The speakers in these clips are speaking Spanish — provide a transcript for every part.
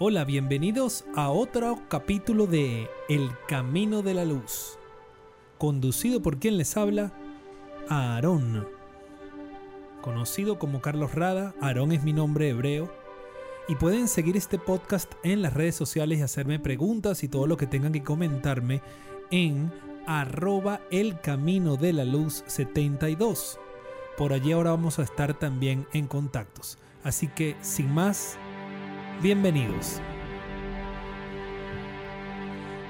Hola, bienvenidos a otro capítulo de El Camino de la Luz, conducido por quien les habla, Aarón. Conocido como Carlos Rada, Aarón es mi nombre hebreo, y pueden seguir este podcast en las redes sociales y hacerme preguntas y todo lo que tengan que comentarme en arroba el camino de la luz 72. Por allí ahora vamos a estar también en contactos. Así que sin más, Bienvenidos.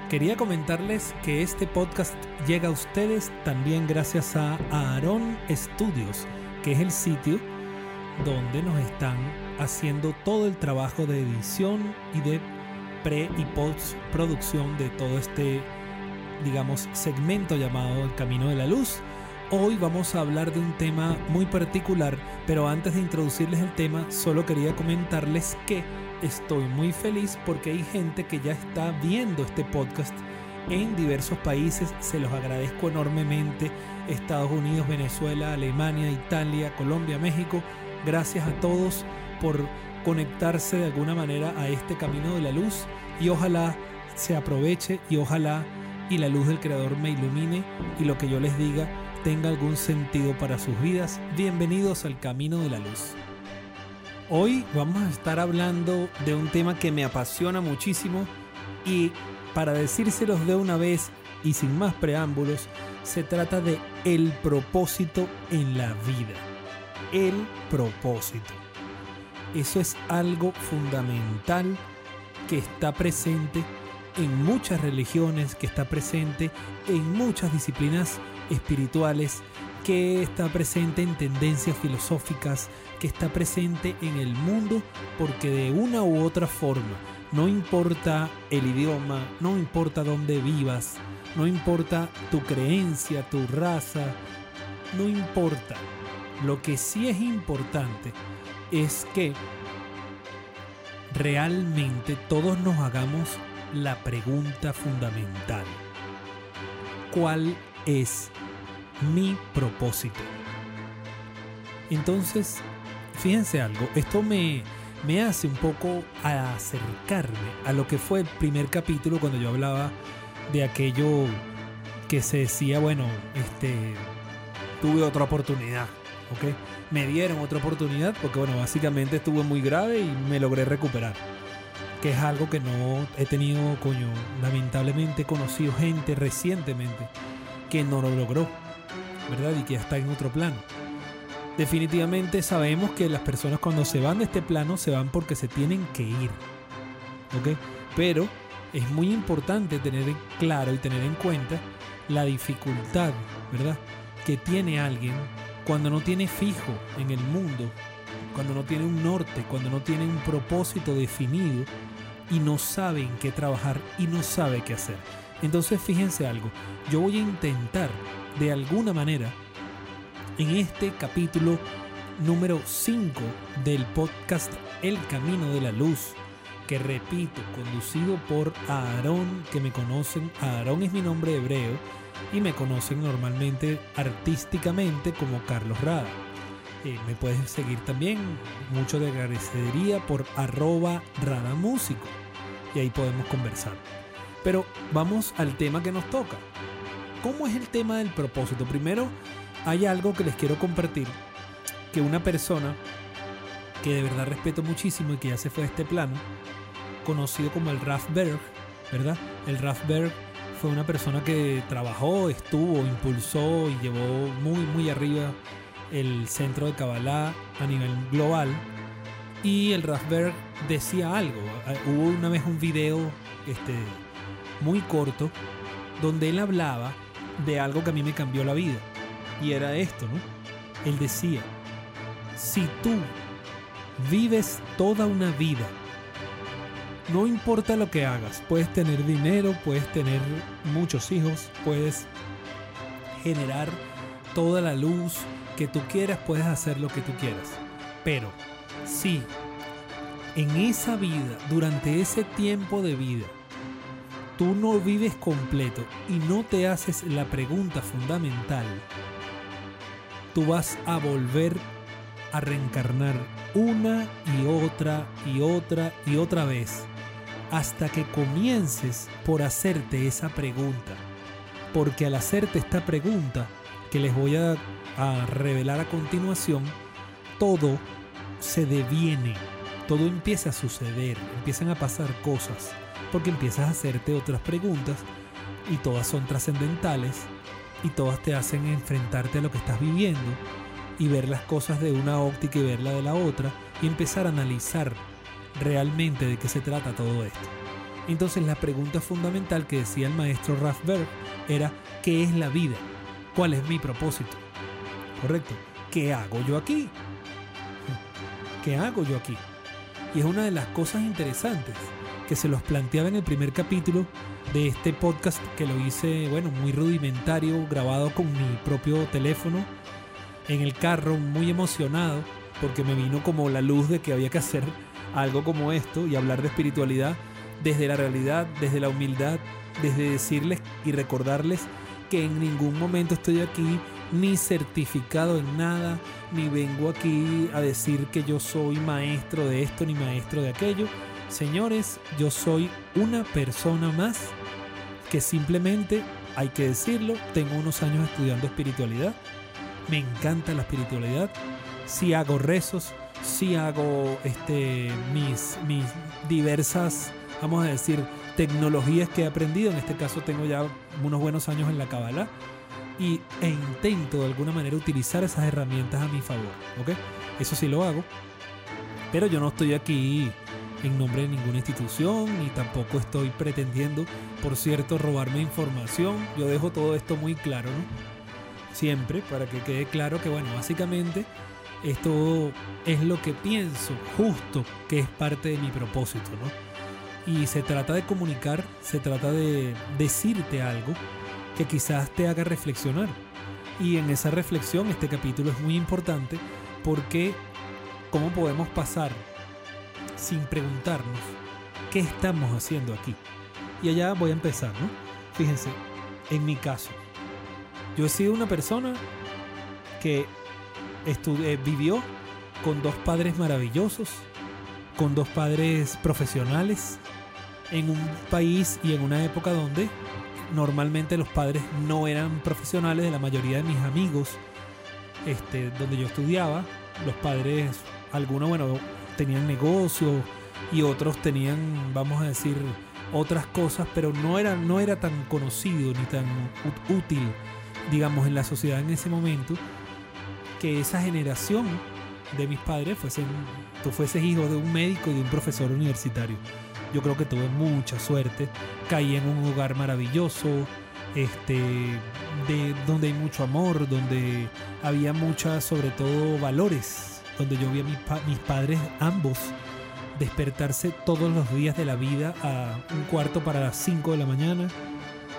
Quería comentarles que este podcast llega a ustedes también gracias a Aaron Studios, que es el sitio donde nos están haciendo todo el trabajo de edición y de pre y post producción de todo este, digamos, segmento llamado El Camino de la Luz. Hoy vamos a hablar de un tema muy particular, pero antes de introducirles el tema, solo quería comentarles que estoy muy feliz porque hay gente que ya está viendo este podcast en diversos países. Se los agradezco enormemente. Estados Unidos, Venezuela, Alemania, Italia, Colombia, México. Gracias a todos por conectarse de alguna manera a este camino de la luz y ojalá se aproveche y ojalá y la luz del Creador me ilumine y lo que yo les diga tenga algún sentido para sus vidas. Bienvenidos al camino de la luz. Hoy vamos a estar hablando de un tema que me apasiona muchísimo y para decírselos de una vez y sin más preámbulos, se trata de el propósito en la vida. El propósito. Eso es algo fundamental que está presente en muchas religiones, que está presente en muchas disciplinas espirituales, que está presente en tendencias filosóficas, que está presente en el mundo, porque de una u otra forma, no importa el idioma, no importa dónde vivas, no importa tu creencia, tu raza, no importa. Lo que sí es importante es que realmente todos nos hagamos la pregunta fundamental. ¿Cuál es mi propósito. Entonces, fíjense algo, esto me, me hace un poco acercarme a lo que fue el primer capítulo cuando yo hablaba de aquello que se decía, bueno, este, tuve otra oportunidad, ¿ok? Me dieron otra oportunidad porque, bueno, básicamente estuve muy grave y me logré recuperar. Que es algo que no he tenido, coño, lamentablemente he conocido gente recientemente que no lo logró. ¿Verdad? Y que ya está en otro plano. Definitivamente sabemos que las personas cuando se van de este plano se van porque se tienen que ir. ¿Ok? Pero es muy importante tener claro y tener en cuenta la dificultad, ¿verdad? Que tiene alguien cuando no tiene fijo en el mundo, cuando no tiene un norte, cuando no tiene un propósito definido y no sabe en qué trabajar y no sabe qué hacer. Entonces fíjense algo, yo voy a intentar de alguna manera en este capítulo número 5 del podcast El Camino de la Luz, que repito, conducido por Aarón, que me conocen, Aarón es mi nombre hebreo y me conocen normalmente artísticamente como Carlos Rada. Eh, me puedes seguir también, mucho de agradecería por arroba Músico y ahí podemos conversar. Pero vamos al tema que nos toca. ¿Cómo es el tema del propósito? Primero, hay algo que les quiero compartir, que una persona que de verdad respeto muchísimo y que ya se fue a este plano, conocido como el Raf Berg, ¿verdad? El Raf Berg fue una persona que trabajó, estuvo, impulsó y llevó muy, muy arriba el centro de Kabbalah a nivel global. Y el Berg decía algo. Hubo una vez un video este, muy corto donde él hablaba de algo que a mí me cambió la vida. Y era esto, ¿no? Él decía, si tú vives toda una vida, no importa lo que hagas, puedes tener dinero, puedes tener muchos hijos, puedes generar toda la luz que tú quieras, puedes hacer lo que tú quieras. Pero si en esa vida, durante ese tiempo de vida, tú no vives completo y no te haces la pregunta fundamental, tú vas a volver a reencarnar una y otra y otra y otra vez hasta que comiences por hacerte esa pregunta. Porque al hacerte esta pregunta, que les voy a, a revelar a continuación, todo se deviene, todo empieza a suceder, empiezan a pasar cosas, porque empiezas a hacerte otras preguntas y todas son trascendentales y todas te hacen enfrentarte a lo que estás viviendo y ver las cosas de una óptica y verla de la otra y empezar a analizar realmente de qué se trata todo esto. Entonces la pregunta fundamental que decía el maestro Rathberg era ¿qué es la vida? ¿Cuál es mi propósito? ¿Correcto? ¿Qué hago yo aquí? ¿Qué hago yo aquí? Y es una de las cosas interesantes que se los planteaba en el primer capítulo de este podcast que lo hice, bueno, muy rudimentario, grabado con mi propio teléfono en el carro, muy emocionado, porque me vino como la luz de que había que hacer algo como esto y hablar de espiritualidad desde la realidad, desde la humildad, desde decirles y recordarles que en ningún momento estoy aquí ni certificado en nada, ni vengo aquí a decir que yo soy maestro de esto ni maestro de aquello. Señores, yo soy una persona más que simplemente, hay que decirlo, tengo unos años estudiando espiritualidad, me encanta la espiritualidad, si hago rezos, si hago este, mis, mis diversas, vamos a decir, tecnologías que he aprendido, en este caso tengo ya unos buenos años en la Kabbalah, y, e intento de alguna manera utilizar esas herramientas a mi favor, ¿ok? Eso sí lo hago, pero yo no estoy aquí en nombre de ninguna institución ni tampoco estoy pretendiendo, por cierto, robarme información. Yo dejo todo esto muy claro, ¿no? Siempre, para que quede claro que, bueno, básicamente esto es lo que pienso, justo que es parte de mi propósito, ¿no? Y se trata de comunicar, se trata de decirte algo que quizás te haga reflexionar. Y en esa reflexión este capítulo es muy importante porque cómo podemos pasar sin preguntarnos qué estamos haciendo aquí. Y allá voy a empezar, ¿no? Fíjense, en mi caso, yo he sido una persona que eh, vivió con dos padres maravillosos, con dos padres profesionales, en un país y en una época donde normalmente los padres no eran profesionales de la mayoría de mis amigos, este, donde yo estudiaba, los padres, algunos, bueno, tenían negocios y otros tenían, vamos a decir, otras cosas, pero no era, no era tan conocido ni tan útil, digamos, en la sociedad en ese momento, que esa generación de mis padres fuesen, tú fueses hijo de un médico y de un profesor universitario. Yo creo que tuve mucha suerte, caí en un hogar maravilloso, este, de, donde hay mucho amor, donde había muchas, sobre todo, valores donde yo vi a mis, padres ambos despertarse todos los días de la vida a un cuarto para las 5 de la mañana,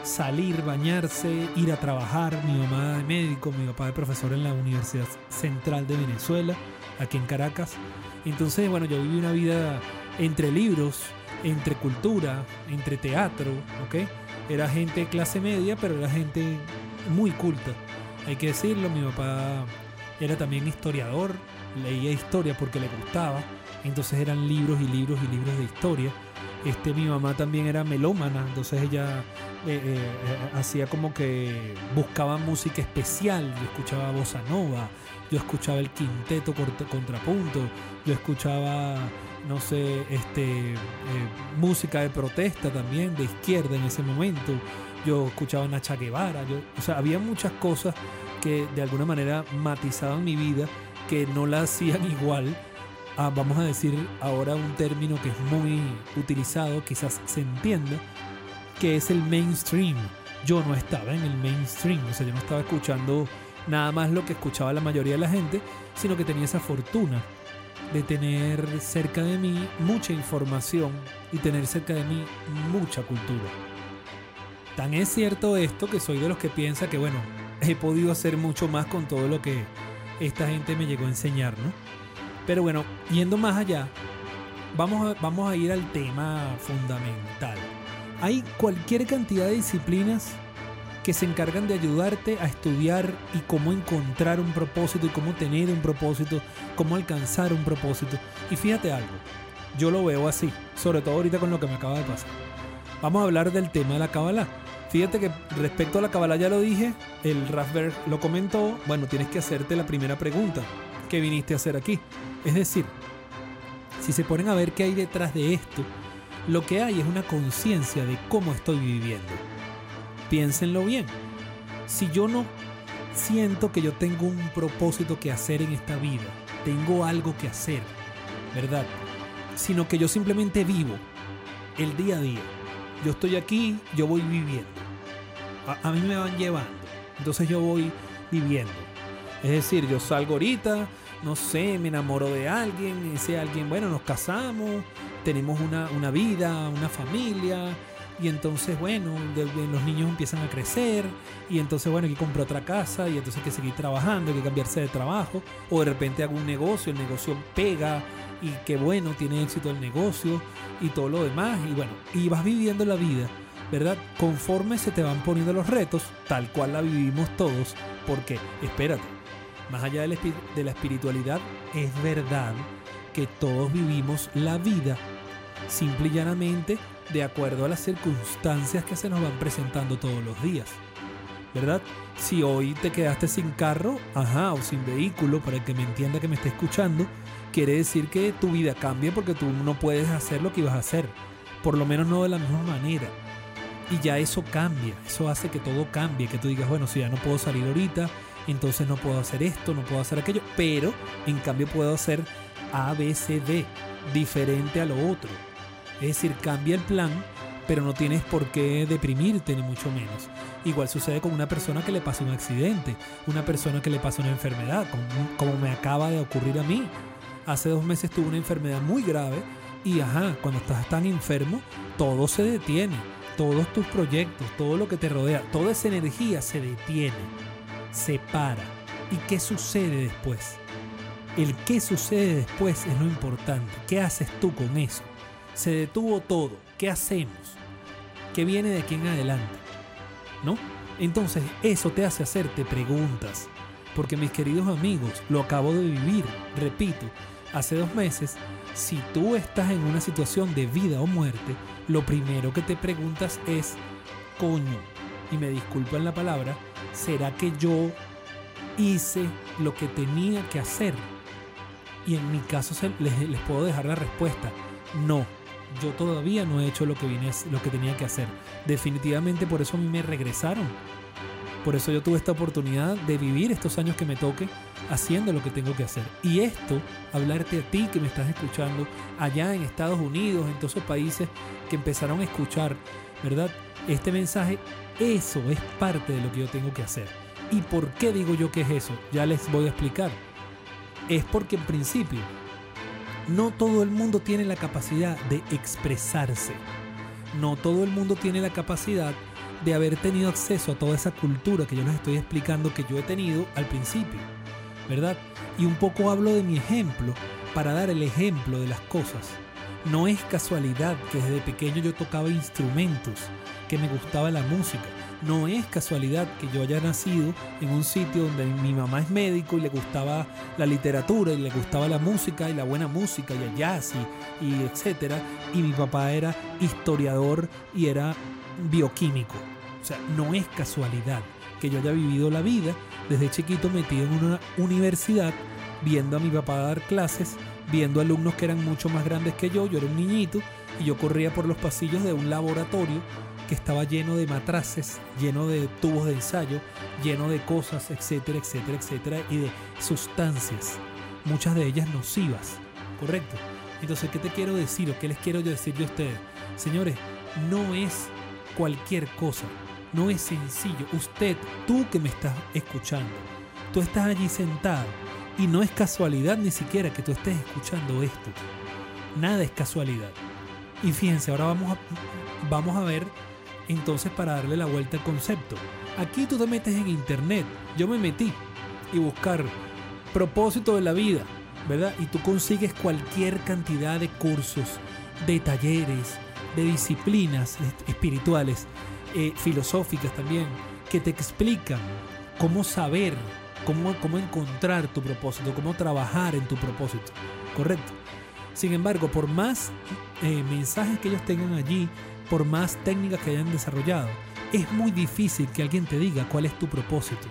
salir, bañarse, ir a trabajar, mi mamá de médico, mi papá de profesor en la Universidad Central de Venezuela, aquí en Caracas. Entonces, bueno, yo viví una vida entre libros, entre cultura, entre teatro, ¿ok? Era gente de clase media, pero era gente muy culta. Hay que decirlo, mi papá era también historiador, leía historia porque le gustaba, entonces eran libros y libros y libros de historia. Este, mi mamá también era melómana, entonces ella eh, eh, eh, hacía como que buscaba música especial, yo escuchaba bossa nova, yo escuchaba el quinteto contrapunto, yo escuchaba, no sé, este, música de protesta también, de izquierda en ese momento, yo escuchaba Nacha Guevara, yo, o sea, había muchas cosas que de alguna manera matizaban mi vida que no la hacían igual a, vamos a decir ahora un término que es muy utilizado, quizás se entienda, que es el mainstream. Yo no estaba en el mainstream, o sea, yo no estaba escuchando nada más lo que escuchaba la mayoría de la gente, sino que tenía esa fortuna de tener cerca de mí mucha información y tener cerca de mí mucha cultura. Tan es cierto esto que soy de los que piensa que, bueno, he podido hacer mucho más con todo lo que esta gente me llegó a enseñar, ¿no? Pero bueno, yendo más allá, vamos a, vamos a ir al tema fundamental. Hay cualquier cantidad de disciplinas que se encargan de ayudarte a estudiar y cómo encontrar un propósito y cómo tener un propósito, cómo alcanzar un propósito. Y fíjate algo, Yo lo veo así, sobre todo ahorita con lo que me acaba de pasar. Vamos a hablar del tema de la Kabbalah. Fíjate que respecto a la Kabbalah ya lo dije, el Rafberg lo comentó, bueno, tienes que hacerte la primera pregunta que viniste a hacer aquí. Es decir, si se ponen a ver qué hay detrás de esto, lo que hay es una conciencia de cómo estoy viviendo. Piénsenlo bien. Si yo no siento que yo tengo un propósito que hacer en esta vida, tengo algo que hacer, ¿verdad? Sino que yo simplemente vivo el día a día. Yo estoy aquí, yo voy viviendo. A, mí me van llevando. Entonces yo voy viviendo. Es decir, yo salgo ahorita, no sé, me enamoro de alguien, ese alguien, bueno, nos casamos, tenemos una, una vida, una familia, y entonces, bueno, los niños empiezan a crecer y entonces, bueno, hay que comprar otra casa y entonces hay que seguir trabajando, hay que cambiarse de trabajo o de repente hago un negocio, el negocio pega y qué bueno, tiene éxito el negocio y todo lo demás y bueno, y vas viviendo la vida, ¿verdad? Conforme se te van poniendo los retos, tal cual la vivimos todos, porque, espérate, más allá de la, de la espiritualidad, es verdad que todos vivimos la vida simple y llanamente de acuerdo a las circunstancias que se nos van presentando todos los días. ¿Verdad? Si hoy te quedaste sin carro, ajá, o sin vehículo, para el que me entienda que me esté escuchando, quiere decir que tu vida cambia porque tú no puedes hacer lo que ibas a hacer. Por lo menos no de la misma manera. Y ya eso cambia, eso hace que todo cambie, que tú digas, bueno, si ya no puedo salir ahorita, entonces no puedo hacer esto, no puedo hacer aquello, pero en cambio puedo hacer A, B, C, D, diferente a lo otro. Es decir, cambia el plan, pero no tienes por qué deprimirte, ni mucho menos. Igual sucede con una persona que le pasa un accidente, una persona que le pasa una enfermedad, como, me acaba de ocurrir a mí. Hace dos meses tuve una enfermedad muy grave y ajá, cuando estás tan enfermo, todo se detiene. Todos tus proyectos, todo lo que te rodea, toda esa energía se detiene, se para. ¿Y qué sucede después? El qué sucede después es lo importante. ¿Qué haces tú con eso? se detuvo todo. ¿Qué hacemos? ¿Qué viene de aquí en adelante? ¿No? Entonces eso te hace hacerte preguntas. Porque mis queridos amigos, lo acabo de vivir, repito, hace dos meses, si tú estás en una situación de vida o muerte, lo primero que te preguntas es, coño, y me disculpan la palabra, ¿será que yo hice lo que tenía que hacer? Y en mi caso les, puedo dejar la respuesta, no yo todavía no he hecho lo que, vine, lo que tenía que hacer. Definitivamente por eso me regresaron. Por eso yo tuve esta oportunidad de vivir estos años que me toque haciendo lo que tengo que hacer. Y esto, hablarte a ti que me estás escuchando allá en Estados Unidos, en todos esos países que empezaron a escuchar, ¿verdad? Este mensaje, eso es parte de lo que yo tengo que hacer. ¿Y por qué digo yo que es eso? Ya les voy a explicar. Es porque en principio no todo el mundo tiene la capacidad de expresarse. No todo el mundo tiene la capacidad de haber tenido acceso a toda esa cultura que yo les estoy explicando que yo he tenido al principio. ¿Verdad? Y un poco hablo de mi ejemplo para dar el ejemplo de las cosas. No es casualidad que desde pequeño yo tocaba instrumentos, que me gustaba la música. No es casualidad que yo haya nacido en un sitio donde mi mamá es médico y le gustaba la literatura y le gustaba la música y la buena música y el jazz y, y etcétera. Y mi papá era historiador y era bioquímico. O sea, no es casualidad que yo haya vivido la vida desde chiquito metido en una universidad, viendo a mi papá dar clases, viendo alumnos que eran mucho más grandes que yo, yo era un niñito y yo corría por los pasillos de un laboratorio que estaba lleno de matraces, lleno de tubos de ensayo, lleno de cosas, etcétera, etcétera, etcétera, y de sustancias, muchas de ellas nocivas, ¿correcto? Entonces, ¿qué te quiero decir o qué les quiero yo decir a ustedes? Señores, no es cualquier cosa, no es sencillo. Usted, tú que me estás escuchando, tú estás allí sentado y no es casualidad ni siquiera que tú estés escuchando esto. Nada es casualidad. Y fíjense, ahora vamos a, vamos a ver entonces, para darle la vuelta al concepto, aquí tú te metes en internet, yo me metí y buscar propósito de la vida, ¿verdad? Y tú consigues cualquier cantidad de cursos, de talleres, de disciplinas espirituales, eh, filosóficas también, que te explican cómo saber, cómo, cómo encontrar tu propósito, cómo trabajar en tu propósito, ¿correcto? Sin embargo, por más eh, mensajes que ellos tengan allí, por más técnicas que hayan desarrollado, es muy difícil que alguien te diga cuál es tu propósito.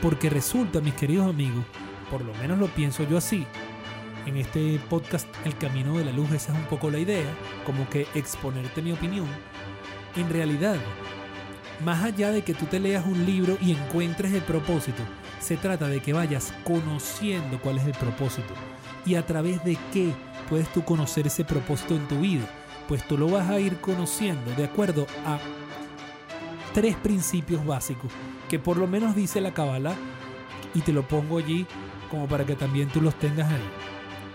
Porque resulta, mis queridos amigos, por lo menos lo pienso yo así, en este podcast El Camino de la Luz esa es un poco la idea, como que exponerte mi opinión. En realidad, más allá de que tú te leas un libro y encuentres el propósito, se trata de que vayas conociendo cuál es el propósito y a través de qué puedes tú conocer ese propósito en tu vida. Pues tú lo vas a ir conociendo de acuerdo a tres principios básicos que por lo menos dice la Kabbalah y te lo pongo allí como para que también tú los tengas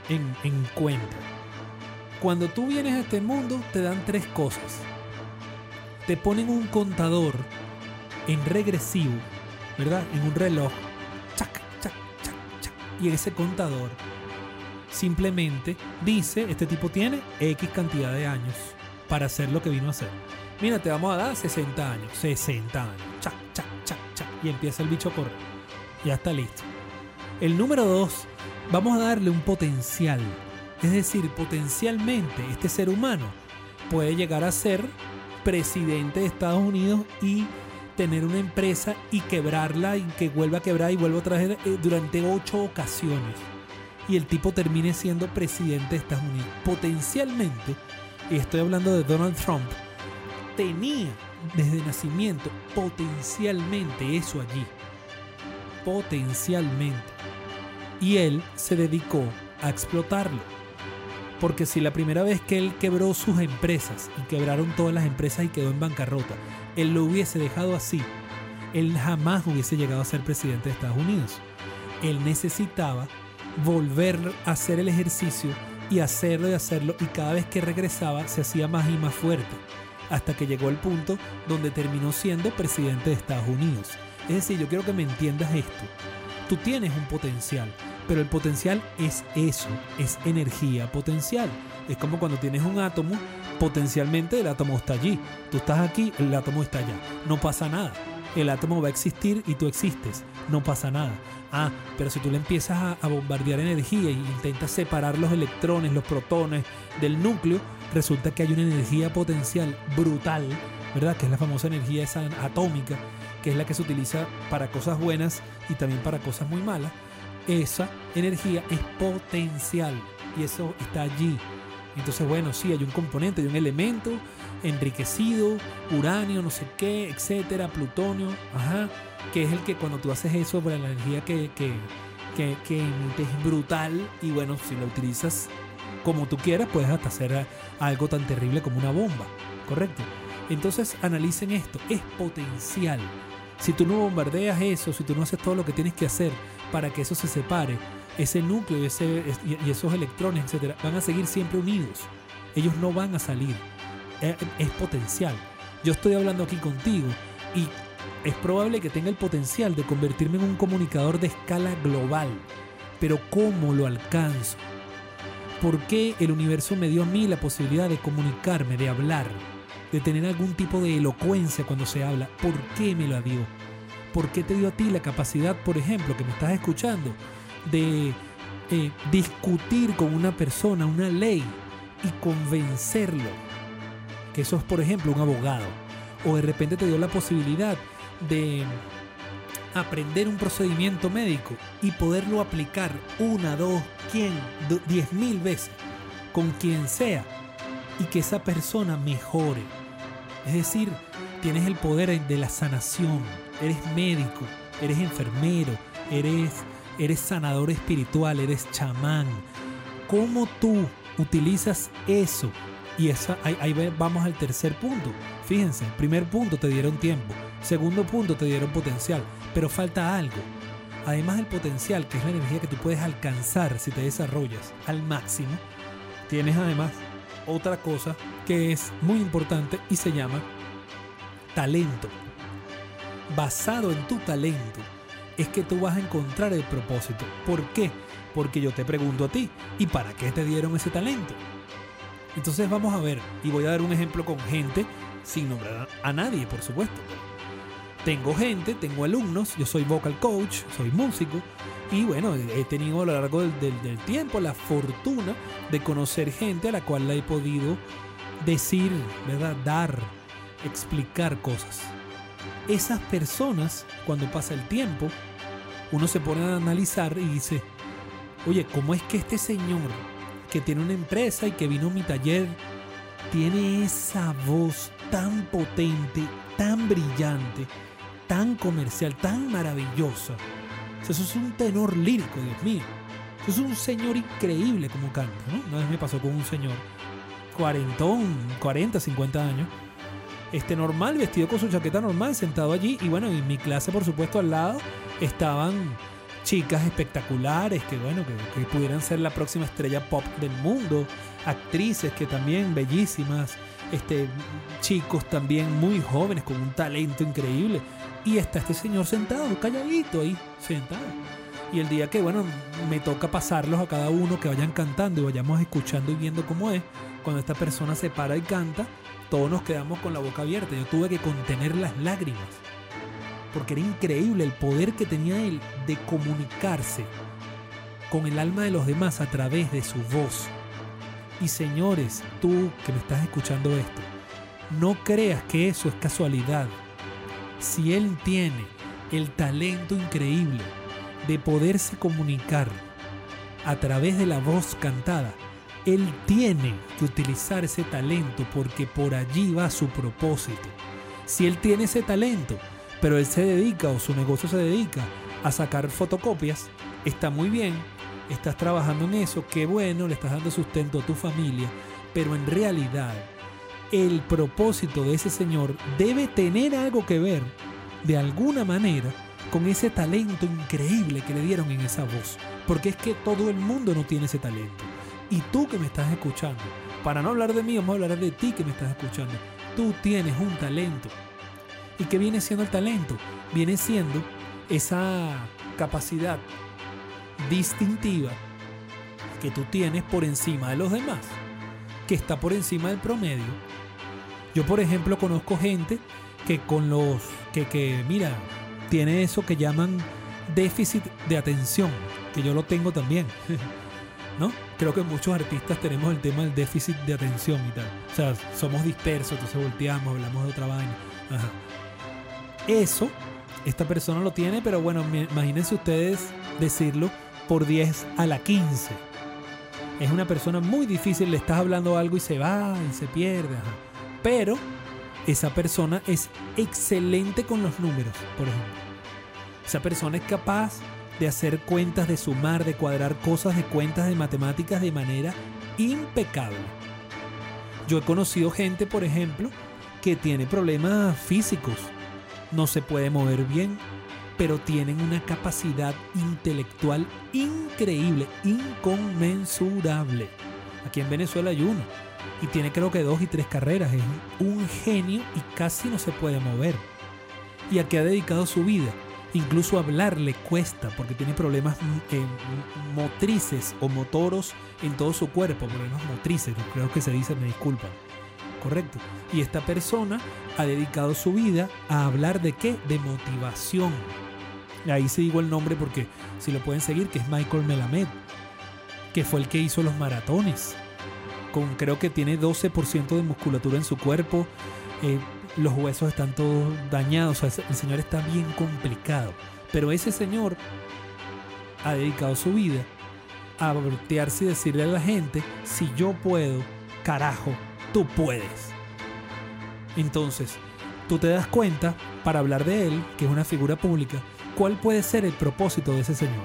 en, en cuenta. Cuando tú vienes a este mundo te dan tres cosas. Te ponen un contador en regresivo, ¿verdad? En un reloj. Chac, chac, chac, chac. Y ese contador simplemente dice, este tipo tiene X cantidad de años para hacer lo que vino a hacer. Mira, te vamos a dar 60 años, 60 años, chac, chac, chac, chac, y empieza el bicho a correr. Ya está listo. El número 2, vamos a darle un potencial. Es decir, potencialmente este ser humano puede llegar a ser presidente de Estados Unidos y tener una empresa y quebrarla y que vuelva a quebrar y vuelva otra vez eh, durante ocho ocasiones y el tipo termine siendo presidente de Estados Unidos. Potencialmente, y estoy hablando de Donald Trump, tenía desde nacimiento potencialmente eso allí. Potencialmente. Y él se dedicó a explotarlo. Porque si la primera vez que él quebró sus empresas y quebraron todas las empresas y quedó en bancarrota, él lo hubiese dejado así, él jamás hubiese llegado a ser presidente de Estados Unidos. Él necesitaba volver a hacer el ejercicio y hacerlo y hacerlo y cada vez que regresaba se hacía más y más fuerte hasta que llegó el punto donde terminó siendo presidente de Estados Unidos. Es decir, yo quiero que me entiendas esto. Tú tienes un potencial, pero el potencial es eso, es energía potencial. Es como cuando tienes un átomo, potencialmente el átomo está allí. Tú estás aquí, el átomo está allá. No pasa nada. El átomo va a existir y tú existes. No pasa nada. Ah, pero si tú le empiezas a, bombardear energía e intentas separar los electrones, los protones del núcleo, resulta que hay una energía potencial brutal, ¿verdad? Que es la famosa energía esa atómica, que es la que se utiliza para cosas buenas y también para cosas muy malas. Esa energía es potencial y eso está allí. Entonces, bueno, sí, hay un componente, hay un elemento enriquecido, uranio, no sé qué, etcétera, plutonio, ajá, que es el que cuando tú haces eso, la energía que, que, que, que es brutal y bueno, si lo utilizas como tú quieras, puedes hasta hacer algo tan terrible como una bomba, ¿correcto? Entonces analicen esto, es potencial. Si tú no bombardeas eso, si tú no haces todo lo que tienes que hacer para que eso se separe, ese núcleo y, ese, y esos electrones, etcétera, van a seguir siempre unidos. Ellos no van a salir. Es, es potencial. Yo estoy hablando aquí contigo y es probable que tenga el potencial de convertirme en un comunicador de escala global. Pero ¿cómo lo alcanzo? ¿Por qué el universo me dio a mí la posibilidad de comunicarme, de hablar, de tener algún tipo de elocuencia cuando se habla? ¿Por qué me la dio? ¿Por qué te dio a ti la capacidad, por ejemplo, que me estás escuchando, de eh, discutir con una persona una ley y convencerlo? Que eso es, por ejemplo, un abogado. O de repente te dio la posibilidad de aprender un procedimiento médico y poderlo aplicar una, dos, quien, diez mil veces con quien sea y que esa persona mejore. Es decir, tienes el poder de la sanación, eres médico, eres enfermero, eres, eres sanador espiritual, eres chamán. ¿Cómo tú utilizas eso? Y ahí, ahí vamos al tercer punto. Fíjense, primer punto te dieron tiempo. Segundo punto, te dieron potencial, pero falta algo. Además del potencial, que es la energía que tú puedes alcanzar si te desarrollas al máximo, tienes además otra cosa que es muy importante y se llama talento. Basado en tu talento es que tú vas a encontrar el propósito. ¿Por qué? Porque yo te pregunto a ti, ¿y para qué te dieron ese talento? Entonces vamos a ver, y voy a dar un ejemplo con gente sin nombrar a nadie, por supuesto. Tengo gente, tengo alumnos, yo soy vocal coach, soy músico y bueno, he tenido a lo largo del, tiempo la fortuna de conocer gente a la cual le he podido decir, ¿verdad? Dar, explicar cosas. Esas personas, cuando pasa el tiempo, uno se pone a analizar y dice, oye, ¿cómo es que este señor que tiene una empresa y que vino a mi taller tiene esa voz tan potente, tan brillante, tan comercial, tan maravillosa? O sea, eso es un tenor lírico, Dios mío. Eso es un señor increíble como canta, ¿no? Una vez me pasó con un señor cuarentón, 40, 50 años. Este normal, vestido con su chaqueta normal, sentado allí. Y bueno, en mi clase, por supuesto, al lado estaban chicas espectaculares que, bueno, que, que pudieran ser la próxima estrella pop del mundo. Actrices que también bellísimas. Este, chicos también muy jóvenes con un talento increíble. Y está este señor sentado, calladito ahí, sentado. Y el día que, bueno, me toca pasarlos a cada uno, que vayan cantando y vayamos escuchando y viendo cómo es, cuando esta persona se para y canta, todos nos quedamos con la boca abierta. Yo tuve que contener las lágrimas. Porque era increíble el poder que tenía él de comunicarse con el alma de los demás a través de su voz. Y señores, tú que me estás escuchando esto, no creas que eso es casualidad. Si él tiene el talento increíble de poderse comunicar a través de la voz cantada, él tiene que utilizar ese talento porque por allí va su propósito. Si él tiene ese talento, pero él se dedica o su negocio se dedica a sacar fotocopias, está muy bien, estás trabajando en eso, qué bueno, le estás dando sustento a tu familia, pero en realidad el propósito de ese señor debe tener algo que ver, de alguna manera, con ese talento increíble que le dieron en esa voz. Porque es que todo el mundo no tiene ese talento. Y tú que me estás escuchando, para no hablar de mí, vamos a hablar de ti que me estás escuchando. Tú tienes un talento. ¿Y qué viene siendo el talento? Viene siendo esa capacidad distintiva que tú tienes por encima de los demás, que está por encima del promedio. Yo, por ejemplo, conozco gente que con los que, que mira, tiene eso que llaman déficit de atención, que yo lo tengo también. ¿No? Creo que muchos artistas tenemos el tema del déficit de atención y tal. O sea, somos dispersos, entonces volteamos, hablamos de otra vaina. Eso, esta persona lo tiene, pero bueno, imagínense ustedes decirlo por 10 a la 15. Es una persona muy difícil, le estás hablando algo y se va y se pierde. Pero esa persona es excelente con los números, por ejemplo. Esa persona es capaz de hacer cuentas, de sumar, de cuadrar cosas de cuentas de matemáticas de manera impecable. Yo he conocido gente, por ejemplo, que tiene problemas físicos, no se puede mover bien, pero tienen una capacidad intelectual increíble, inconmensurable. Aquí en Venezuela hay uno y tiene creo que dos y tres carreras, es un genio y casi no se puede mover. Y a qué ha dedicado su vida. Incluso hablar le cuesta porque tiene problemas mm, eh, motrices o motoros en todo su cuerpo, problemas motrices, creo que se dice, me disculpan. Correcto. Y esta persona ha dedicado su vida a hablar de qué? De motivación. Ahí se digo el nombre porque si lo pueden seguir, que es Michael Melamed, que fue el que hizo los maratones. Con, creo que tiene 12% de musculatura en su cuerpo. eh, los huesos están todos dañados. o el señor está bien complicado. Pero ese señor ha dedicado su vida a voltearse y decirle a la gente, si yo puedo, carajo, tú puedes. Entonces, tú te das cuenta, para hablar de él, que es una figura pública, cuál puede ser el propósito de ese señor.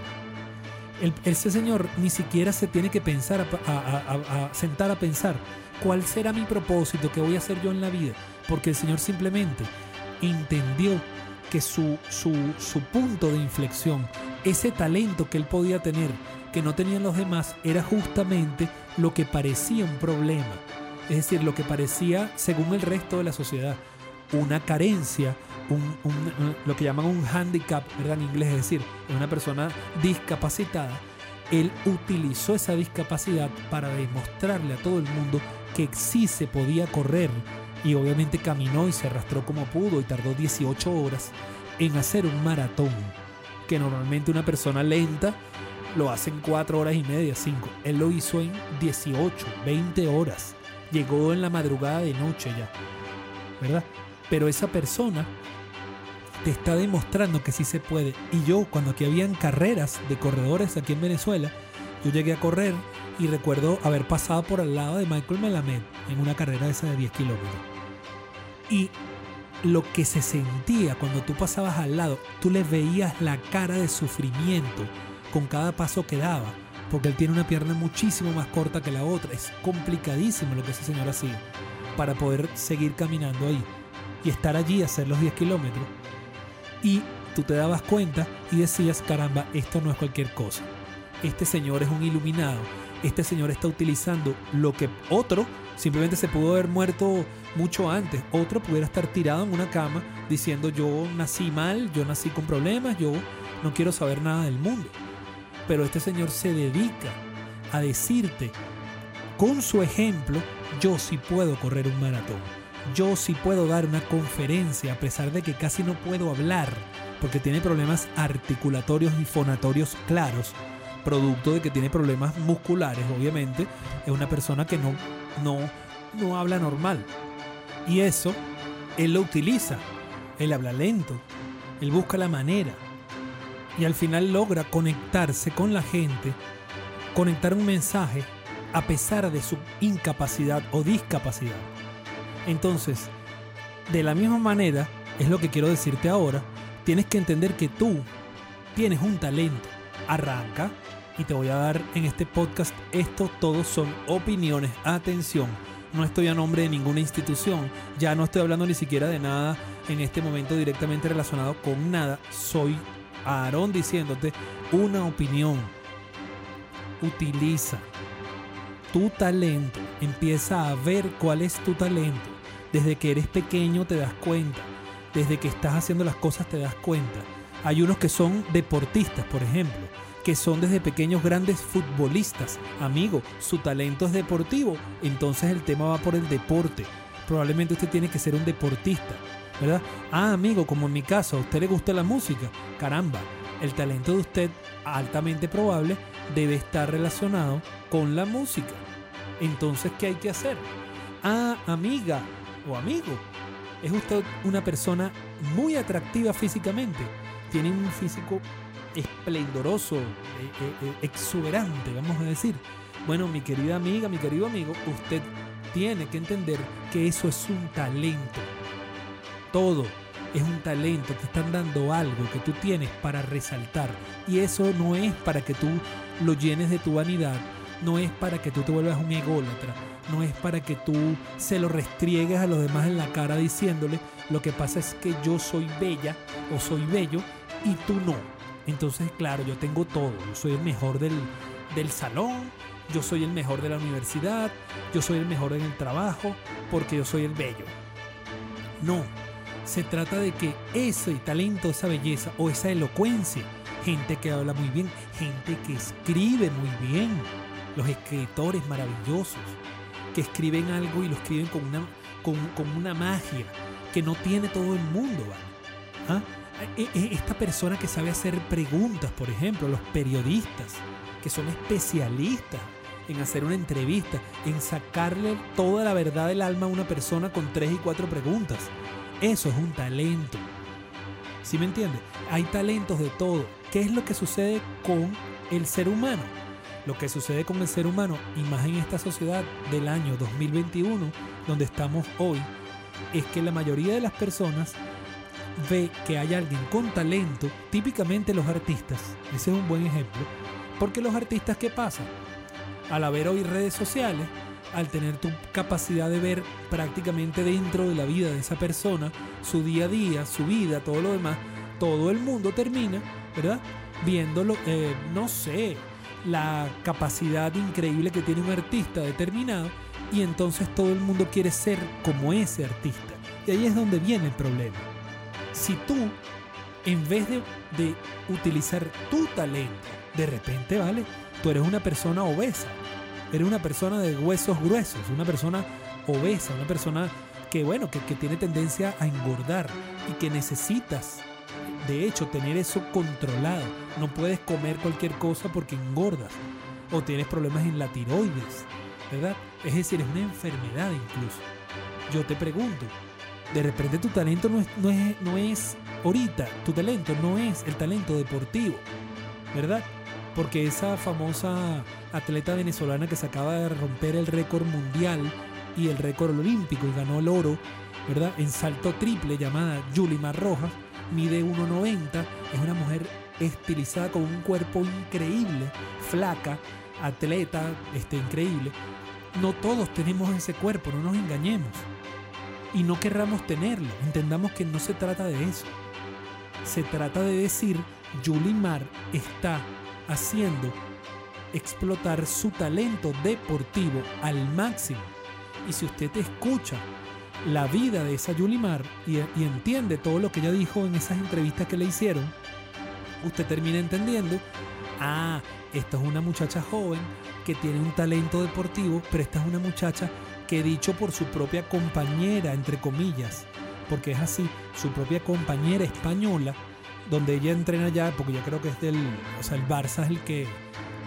El- ese señor ni siquiera se tiene que pensar, a, sentar a pensar cuál será mi propósito, qué voy a hacer yo en la vida, porque el señor simplemente entendió que su, su, su punto de inflexión, ese talento que él podía tener, que no tenían los demás, era justamente lo que parecía un problema. Es decir, lo que parecía, según el resto de la sociedad, una carencia, un, lo que llaman un handicap, ¿verdad? En inglés, es decir, una persona discapacitada. Él utilizó esa discapacidad para demostrarle a todo el mundo que sí se podía correr Y obviamente caminó y se arrastró como pudo y tardó 18 horas en hacer un maratón. Que normalmente una persona lenta lo hace en 4 horas y media, 5. Él lo hizo en 18, 20 horas. Llegó en la madrugada de noche ya. ¿Verdad? Pero esa persona te está demostrando que sí se puede. Y yo, cuando aquí habían carreras de corredores aquí en Venezuela, yo llegué a correr y recuerdo haber pasado por al lado de Michael Melamed en una carrera esa de 10 kilómetros. Y lo que se sentía cuando tú pasabas al lado, tú le veías la cara de sufrimiento con cada paso que daba, porque él tiene una pierna muchísimo más corta que la otra. Es complicadísimo lo que ese señor hacía para poder seguir caminando ahí y estar allí, hacer los 10 kilómetros. Y tú te dabas cuenta y decías, caramba, esto no es cualquier cosa. Este señor es un iluminado. Este señor está utilizando lo que otro simplemente se pudo haber muerto mucho antes. Otro pudiera estar tirado en una cama diciendo yo nací mal, yo nací con problemas, yo no quiero saber nada del mundo. Pero este señor se dedica a decirte con su ejemplo, yo sí puedo correr un maratón. Yo sí puedo dar una conferencia a pesar de que casi no puedo hablar porque tiene problemas articulatorios y fonatorios claros, producto de que tiene problemas musculares, obviamente. Es una persona que no, no, no habla normal. Y eso él lo utiliza. Él habla lento. Él busca la manera. Y al final logra conectarse con la gente, conectar un mensaje a pesar de su incapacidad o discapacidad. Entonces, de la misma manera, es lo que quiero decirte ahora, tienes que entender que tú tienes un talento. Arranca y te voy a dar en este podcast, esto todos son opiniones, atención. No estoy a nombre de ninguna institución, ya no estoy hablando ni siquiera de nada en este momento directamente relacionado con nada. Soy Aarón diciéndote una opinión. Utiliza tu talento, empieza a ver cuál es tu talento desde que eres pequeño te das cuenta. Desde que estás haciendo las cosas te das cuenta. Hay unos que son deportistas, por ejemplo, que son desde pequeños grandes futbolistas. Amigo, su talento es deportivo, entonces el tema va por el deporte. Probablemente usted tiene que ser un deportista, ¿verdad? Ah, amigo, como en mi caso, a usted le gusta la música. Caramba, el talento de usted, altamente probable, debe estar relacionado con la música. Entonces, ¿qué hay que hacer? Ah, amiga, o amigo. Es usted una persona muy atractiva físicamente. Tiene un físico esplendoroso, eh, eh, eh, exuberante, vamos a decir. Bueno, mi querida amiga, mi querido amigo, usted tiene que entender que eso es un talento. Todo es un talento, te están dando algo que tú tienes para resaltar. Y eso no es para que tú lo llenes de tu vanidad, no es para que tú te vuelvas un ególatra, no es para que tú se lo restriegues a los demás en la cara diciéndole, lo que pasa es que yo soy bella o soy bello y tú no. Entonces, claro, yo tengo todo, yo soy el mejor del, del salón, yo soy el mejor de la universidad, yo soy el mejor en el trabajo, porque yo soy el bello. No, se trata de que ese talento, esa belleza o esa elocuencia, gente que habla muy bien, gente que escribe muy bien, los escritores maravillosos, que escriben algo y lo escriben con una, con, una magia que no tiene todo el mundo, ¿Ah? E, e, esta persona que sabe hacer preguntas, por ejemplo, los periodistas, que son especialistas en hacer una entrevista, en sacarle toda la verdad del alma a una persona con tres y cuatro preguntas. Eso es un talento. ¿Sí me entiendes? Hay talentos de todo. ¿Qué es lo que sucede con el ser humano? Lo que sucede con el ser humano, y más en esta sociedad del año 2021, donde estamos hoy, es que la mayoría de las personas ve que hay alguien con talento, típicamente los artistas, ese es un buen ejemplo, porque los artistas, ¿qué pasa? Al haber hoy redes sociales, al tener tu capacidad de ver prácticamente dentro de la vida de esa persona, su día a día, su vida, todo lo demás, todo el mundo termina, ¿verdad? Viéndolo, eh, no sé, la capacidad increíble que tiene un artista determinado y entonces todo el mundo quiere ser como ese artista. Y ahí es donde viene el problema. Si tú, en vez de, utilizar tu talento, de repente, ¿vale? Tú eres una persona obesa, eres una persona de huesos gruesos, una persona obesa, una persona que bueno, que, que tiene tendencia a engordar y que necesitas, de hecho, tener eso controlado. No puedes comer cualquier cosa porque engordas o tienes problemas en la tiroides, ¿verdad? Es decir, es una enfermedad incluso. Yo te pregunto, de repente tu talento no es, no es, no es ahorita, tu talento no es el talento deportivo, ¿verdad? Porque esa famosa atleta venezolana que se acaba de romper el récord mundial y el récord olímpico y ganó el oro, ¿verdad? En salto triple llamada Yulimar Rojas, mide 1,90, es una mujer estilizada con un cuerpo increíble, flaca, atleta, este, increíble. No todos tenemos ese cuerpo, no nos engañemos. Y no querramos tenerlo, entendamos que no se trata de eso. Se trata de decir, Yulimar está haciendo explotar su talento deportivo al máximo. Y si usted escucha la vida de esa Yulimar y, y entiende todo lo que ella dijo en esas entrevistas que le hicieron, usted termina entendiendo, ah, esta es una muchacha joven que tiene un talento deportivo, pero esta es una muchacha que dicho por su propia compañera, entre comillas, porque es así, su propia compañera española, donde ella entrena ya, porque yo creo que es del, o sea, el Barça es el que,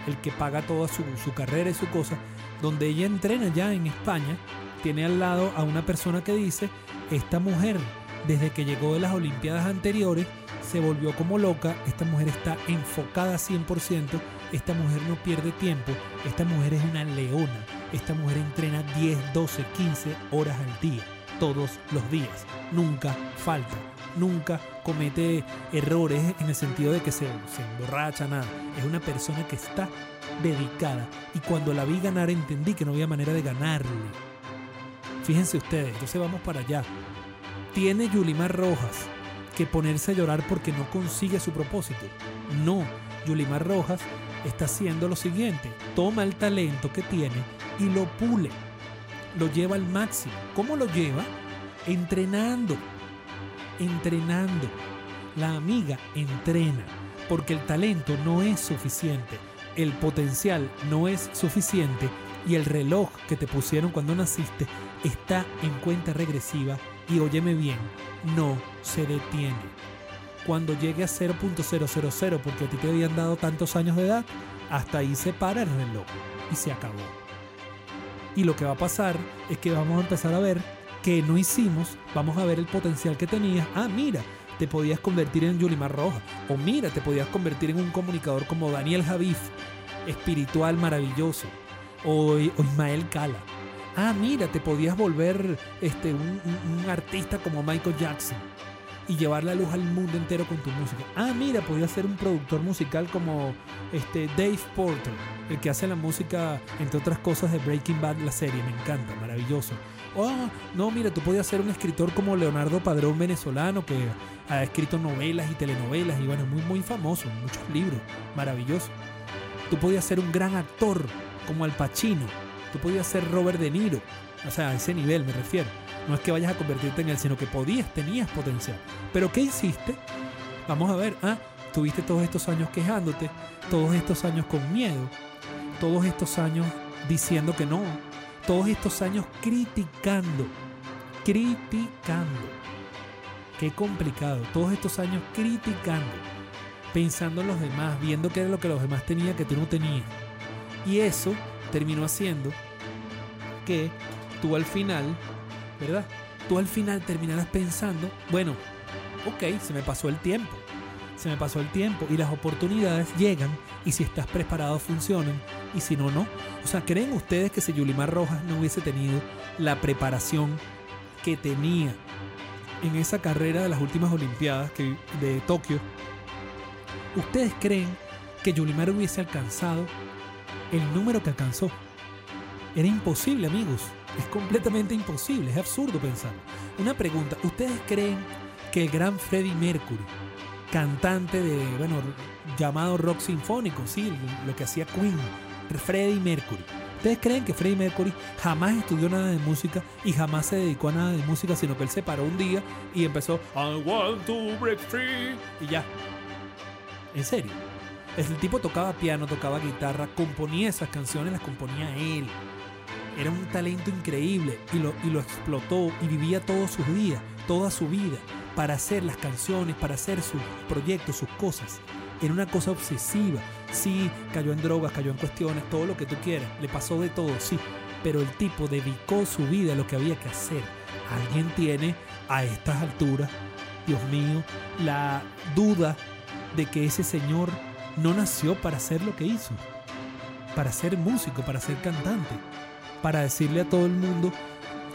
el que paga toda su, su carrera y su cosa, donde ella entrena ya en España, tiene al lado a una persona que dice, esta mujer, desde que llegó de las Olimpiadas anteriores, se volvió como loca, esta mujer está enfocada 100%, esta mujer no pierde tiempo, esta mujer es una leona, esta mujer entrena 10, 12, 15 horas al día, todos los días, nunca falta, nunca comete errores en el sentido de que se, se emborracha, nada, es una persona que está dedicada. Y cuando la vi ganar entendí que no había manera de ganarle. Fíjense ustedes, entonces vamos para allá. Tiene Yulimar Rojas que ponerse a llorar porque no consigue su propósito. No, Yulimar Rojas está haciendo lo siguiente, toma el talento que tiene y lo pule, lo lleva al máximo. ¿Cómo lo lleva? Entrenando, entrenando. La amiga entrena, porque el talento no es suficiente, el potencial no es suficiente y el reloj que te pusieron cuando naciste está en cuenta regresiva y óyeme bien, no se detiene. Cuando llegue a 0.000 porque a ti te habían dado tantos años de edad, hasta ahí se para el reloj y se acabó. Y lo que va a pasar es que vamos a empezar a ver que no hicimos, vamos a ver el potencial que tenías. Ah, mira, te podías convertir en Yulimar Roja. O mira, te podías convertir en un comunicador como Daniel Javif, espiritual maravilloso. O, o Ismael Cala ah, mira, te podías volver este, un, artista como Michael Jackson y llevar la luz al mundo entero con tu música. Ah, mira, podías ser un productor musical como este, Dave Porter, el que hace la música, entre otras cosas, de Breaking Bad, la serie. Me encanta, maravilloso. Oh, no, mira, tú podías ser un escritor como Leonardo Padrón venezolano que ha escrito novelas y telenovelas y bueno, muy, muy famoso, muchos libros, maravilloso. Tú podías ser un gran actor como Al Pacino Tú podías ser Robert De Niro. O sea, a ese nivel me refiero. No es que vayas a convertirte en él, sino que podías, tenías potencial. Pero ¿qué hiciste? Vamos a ver, ah, tuviste todos estos años quejándote, todos estos años con miedo, todos estos años diciendo que no, todos estos años criticando, criticando. Qué complicado, todos estos años criticando, pensando en los demás, viendo qué era lo que los demás tenían que tú no tenías. Y eso terminó haciendo que tú al final, ¿verdad? Tú al final terminarás pensando, bueno, ok, se me pasó el tiempo, se me pasó el tiempo y las oportunidades llegan y si estás preparado funcionan y si no, no. O sea, ¿creen ustedes que si Yulimar Rojas no hubiese tenido la preparación que tenía en esa carrera de las últimas Olimpiadas que, de Tokio, ¿ustedes creen que Yulimar hubiese alcanzado el número que alcanzó. Era imposible, amigos. Es completamente imposible, es absurdo pensar. Una pregunta, ¿ustedes creen que el gran Freddie Mercury, cantante de, bueno, llamado rock sinfónico, sí, lo que hacía Queen, Freddie Mercury, ¿Ustedes creen que Freddie Mercury jamás estudió nada de música y jamás se dedicó a nada de música, sino que él se paró un día y empezó I want to break free y ya? ¿En serio? El tipo tocaba piano, tocaba guitarra, componía esas canciones, las componía él. Era un talento increíble y lo, y lo explotó y vivía todos sus días, toda su vida, para hacer las canciones, para hacer sus proyectos, sus cosas. Era una cosa obsesiva. Sí, cayó en drogas, cayó en cuestiones, todo lo que tú quieras. Le pasó de todo, sí. Pero el tipo dedicó su vida a lo que había que hacer. Alguien tiene a estas alturas, Dios mío, la duda de que ese señor no nació para hacer lo que hizo. Para ser músico, para ser cantante para decirle a todo el mundo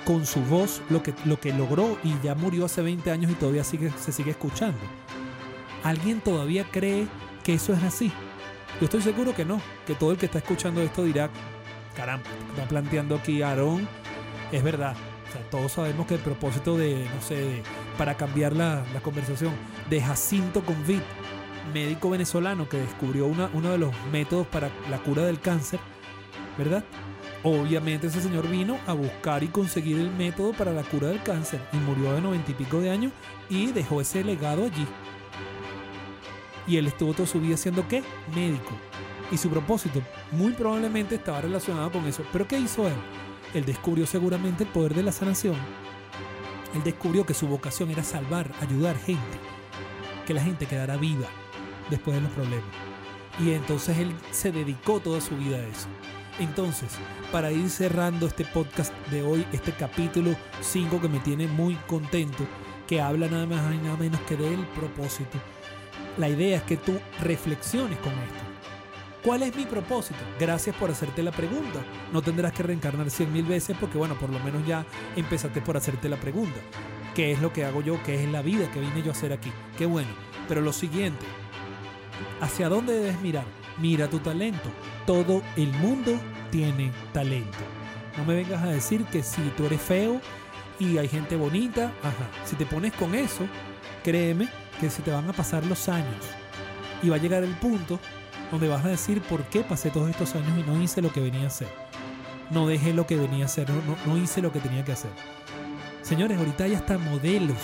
con su voz lo que, lo que logró y ya murió hace 20 años y todavía sigue, se sigue escuchando. ¿Alguien todavía cree que eso es así? Yo estoy seguro que no, que todo el que está escuchando esto dirá, caramba, está planteando aquí Aarón, es verdad. Todos sabemos que el propósito de, no sé, para cambiar la, conversación, de Jacinto Convit, médico venezolano que descubrió una, uno de los métodos para la cura del cáncer, ¿verdad? Obviamente ese señor vino a buscar y conseguir el método para la cura del cáncer y murió de noventa y pico de años y dejó ese legado allí. Y él estuvo toda su vida siendo qué? Médico. Y su propósito muy probablemente estaba relacionado con eso. Pero ¿qué hizo él? Él descubrió seguramente el poder de la sanación. Él descubrió que su vocación era salvar, ayudar gente. Que la gente quedara viva después de los problemas. Y entonces él se dedicó toda su vida a eso. Entonces, para ir cerrando este podcast de hoy, este capítulo 5 que me tiene muy contento, que habla nada más y nada menos que del propósito. La idea es que tú reflexiones con esto. ¿Cuál es mi propósito? Gracias por hacerte la pregunta. No tendrás que reencarnar cien mil veces porque, bueno, por lo menos ya empezaste por hacerte la pregunta. ¿Qué es lo que hago yo? ¿Qué es la vida que vine yo a hacer aquí? Qué bueno. Pero lo siguiente, ¿hacia dónde debes mirar? Mira tu talento. Todo el mundo tiene talento. No me vengas a decir que si tú eres feo y hay gente bonita, ajá. Si te pones con eso, créeme que se te van a pasar los años y va a llegar el punto donde vas a decir por qué pasé todos estos años y no hice lo que venía a hacer. No dejé lo que venía a hacer, no, no, hice lo que tenía que hacer. Señores, ahorita ya están modelos,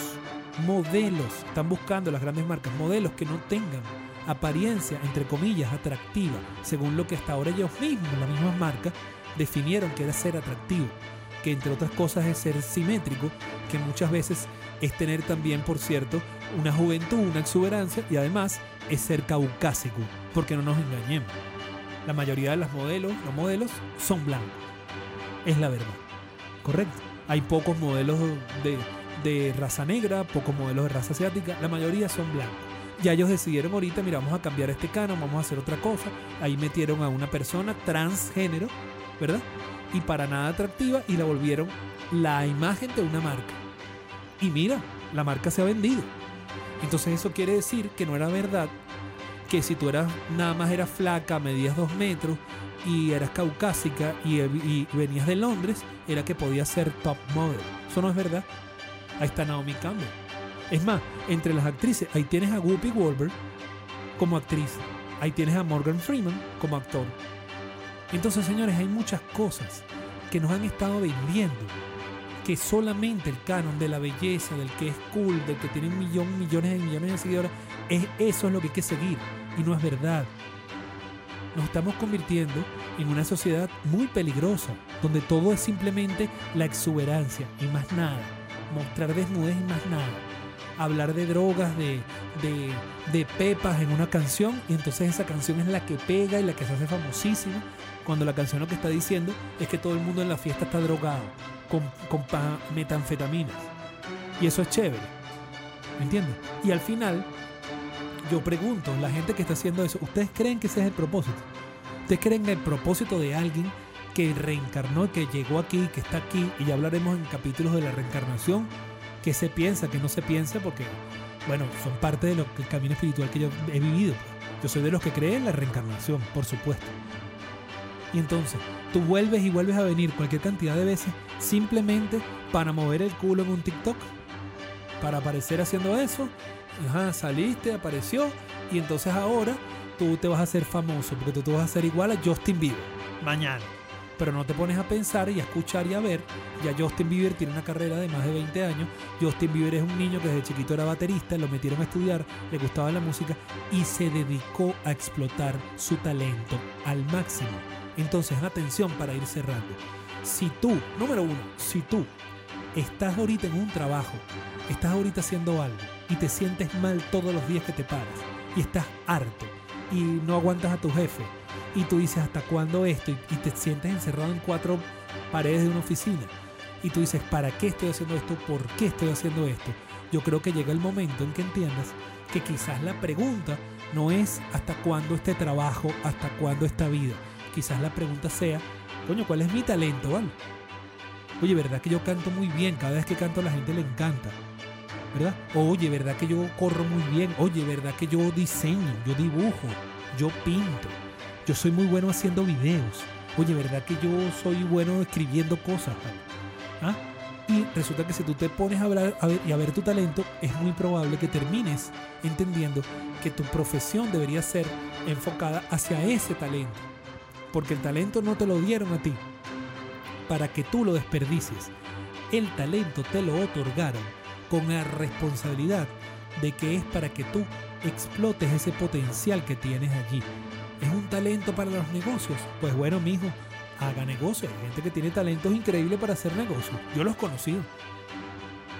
modelos, están buscando las grandes marcas, modelos que no tengan apariencia, entre comillas, atractiva, según lo que hasta ahora ellos mismos, las mismas marcas, definieron que era ser atractivo, que entre otras cosas es ser simétrico, que muchas veces es tener también, por cierto, una juventud, una exuberancia y además es ser caucásico, porque no nos engañemos. La mayoría de los modelos, los modelos son blancos. Es la verdad. Correcto. Hay pocos modelos de, de raza negra, pocos modelos de raza asiática, la mayoría son blancos. Ya ellos decidieron ahorita, mira, vamos a cambiar este canon, vamos a hacer otra cosa. Ahí metieron a una persona transgénero, ¿verdad? Y para nada atractiva y la volvieron la imagen de una marca. Y mira, la marca se ha vendido. Entonces eso quiere decir que no era verdad que si tú eras nada más eras flaca, medías dos metros y eras caucásica y, venías de Londres, era que podías ser top model. Eso no es verdad. Ahí está Naomi Campbell. Es más, entre las actrices, ahí tienes a Whoopi Goldberg como actriz. Ahí tienes a Morgan Freeman como actor. Entonces, señores, hay muchas cosas que nos han estado vendiendo. Que solamente el canon de la belleza, del que es cool, del que tiene un millón, millones y millones de seguidores, es, eso es lo que hay que seguir. Y no es verdad. Nos estamos convirtiendo en una sociedad muy peligrosa, donde todo es simplemente la exuberancia y más nada. Mostrar desnudez y más nada hablar de drogas, de, de, pepas en una canción y entonces esa canción es la que pega y la que se hace famosísima cuando la canción lo que está diciendo es que todo el mundo en la fiesta está drogado con, con metanfetaminas. Y eso es chévere. ¿Me entiendes? Y al final, yo pregunto, la gente que está haciendo eso, ¿ustedes creen que ese es el propósito? ¿Ustedes creen el propósito de alguien que reencarnó, que llegó aquí, que está aquí, y ya hablaremos en capítulos de la reencarnación, qué se piensa, qué no se piensa, porque, bueno, son parte del camino espiritual que yo he vivido. Yo soy de los que creen en la reencarnación, por supuesto. Y entonces, tú vuelves y vuelves a venir cualquier cantidad de veces simplemente para mover el culo en un TikTok, para aparecer haciendo eso. Ajá, saliste, apareció, y entonces ahora tú te vas a hacer famoso, porque tú te vas a hacer igual a Justin Bieber mañana. Pero no te pones a pensar y a escuchar y a ver. Ya Justin Bieber tiene una carrera de más de 20 años. Justin Bieber es un niño que desde chiquito era baterista, lo metieron a estudiar, le gustaba la música y se dedicó a explotar su talento al máximo. Entonces, atención para ir cerrando. Si tú, número uno, si tú estás ahorita en un trabajo, estás ahorita haciendo algo y te sientes mal todos los días que te paras y estás harto y no aguantas a tu jefe y tú dices hasta cuándo esto y, te sientes encerrado en cuatro paredes de una oficina y tú dices, ¿para qué estoy haciendo esto? ¿Por qué estoy haciendo esto? Yo creo que llega el momento en que entiendas que quizás la pregunta no es hasta cuándo este trabajo, hasta cuándo esta vida. Quizás la pregunta sea, coño, ¿cuál es mi talento? ¿vale? Oye, ¿verdad que yo canto muy bien? Cada vez que canto a la gente le encanta. ¿Verdad? Oye, ¿verdad que yo corro muy bien? Oye, ¿verdad que yo diseño, yo dibujo, yo pinto? Yo soy muy bueno haciendo videos. Oye, ¿verdad que yo soy bueno escribiendo cosas? ¿Ah? Y resulta que si tú te pones a hablar y a ver tu talento, es muy probable que termines entendiendo que tu profesión debería ser enfocada hacia ese talento. Porque el talento no te lo dieron a ti para que tú lo desperdicies. El talento te lo otorgaron con la responsabilidad de que es para que tú explotes ese potencial que tienes allí. ¿Es un talento para los negocios? Pues bueno, mijo, haga negocio. Hay gente que tiene talentos increíbles para hacer negocios. Yo los he conocido.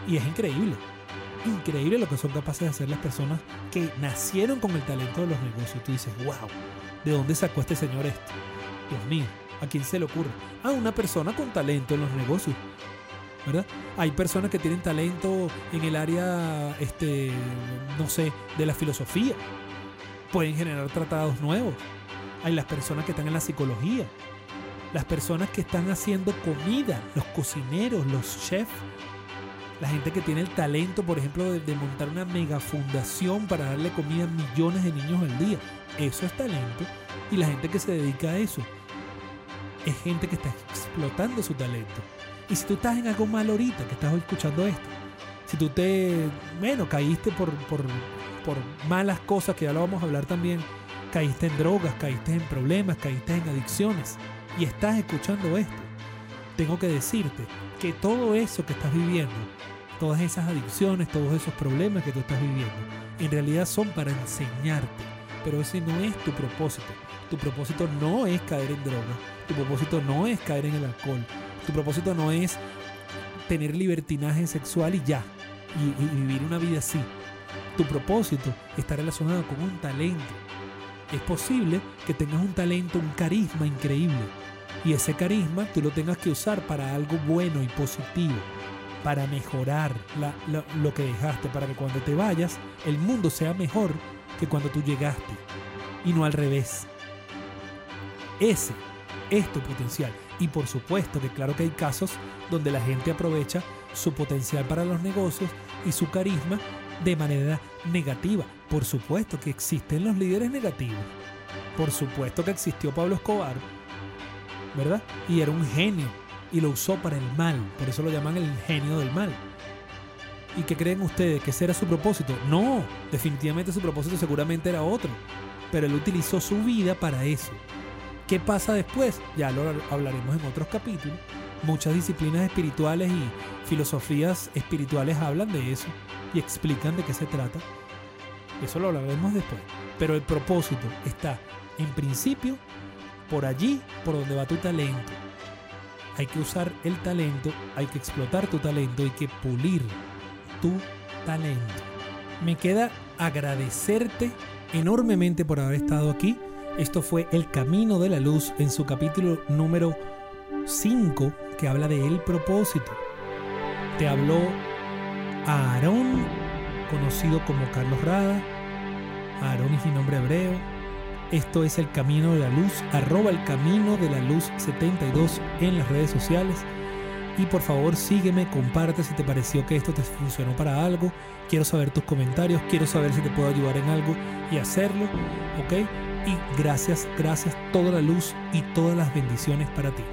Y es increíble. Increíble lo que son capaces de hacer las personas que nacieron con el talento de los negocios. Tú dices, wow, ¿de dónde sacó este señor esto? Dios mío, ¿a quién se le ocurre? A una persona con talento en los negocios. ¿verdad? Hay personas que tienen talento en el área, este, no sé, de la filosofía. Pueden generar tratados nuevos. Hay las personas que están en la psicología. Las personas que están haciendo comida, los cocineros, los chefs. La gente que tiene el talento, por ejemplo, de, montar una mega fundación para darle comida a millones de niños al día. Eso es talento. Y la gente que se dedica a eso es gente que está explotando su talento. Y si tú estás en algo mal ahorita, que estás escuchando esto, si tú te, bueno, caíste por, por, por malas cosas, que ya lo vamos a hablar también, caíste en drogas, caíste en problemas, caíste en adicciones, y estás escuchando esto, tengo que decirte que todo eso que estás viviendo, todas esas adicciones, todos esos problemas que tú estás viviendo, en realidad son para enseñarte, pero ese no es tu propósito. Tu propósito no es caer en drogas, tu propósito no es caer en el alcohol, tu propósito no es tener libertinaje sexual y ya, y, vivir una vida así. Tu propósito está relacionado con un talento. Es posible que tengas un talento, un carisma increíble. Y ese carisma tú lo tengas que usar para algo bueno y positivo, para mejorar lo que dejaste, para que cuando te vayas el mundo sea mejor que cuando tú llegaste. Y no al revés. Ese es tu potencial. Y por supuesto que claro que hay casos donde la gente aprovecha su potencial para los negocios y su carisma de manera negativa. Por supuesto que existen los líderes negativos. Por supuesto que existió Pablo Escobar, ¿verdad? Y era un genio y lo usó para el mal. Por eso lo llaman el genio del mal. ¿Y qué creen ustedes? ¿Que ese era su propósito? No, definitivamente su propósito seguramente era otro. Pero él utilizó su vida para eso. ¿Qué pasa después? Ya lo hablaremos en otros capítulos. Muchas disciplinas espirituales y filosofías espirituales hablan de eso y explican de qué se trata. Eso lo hablaremos después. Pero el propósito está, en principio, por allí, por donde va tu talento. Hay que usar el talento, hay que explotar tu talento, hay que pulir tu talento. Me queda agradecerte enormemente por haber estado aquí esto fue El Camino de la Luz en su capítulo número 5 que habla de el propósito. Te habló Aarón, conocido como Carlos Rada. Aarón es mi nombre hebreo. Esto es El Camino de la Luz, arroba el Camino de la Luz 72 en las redes sociales. Y por favor sígueme, comparte si te pareció que esto te funcionó para algo. Quiero saber tus comentarios, quiero saber si te puedo ayudar en algo y hacerlo, ¿ok? Y gracias, gracias, toda la luz y todas las bendiciones para ti.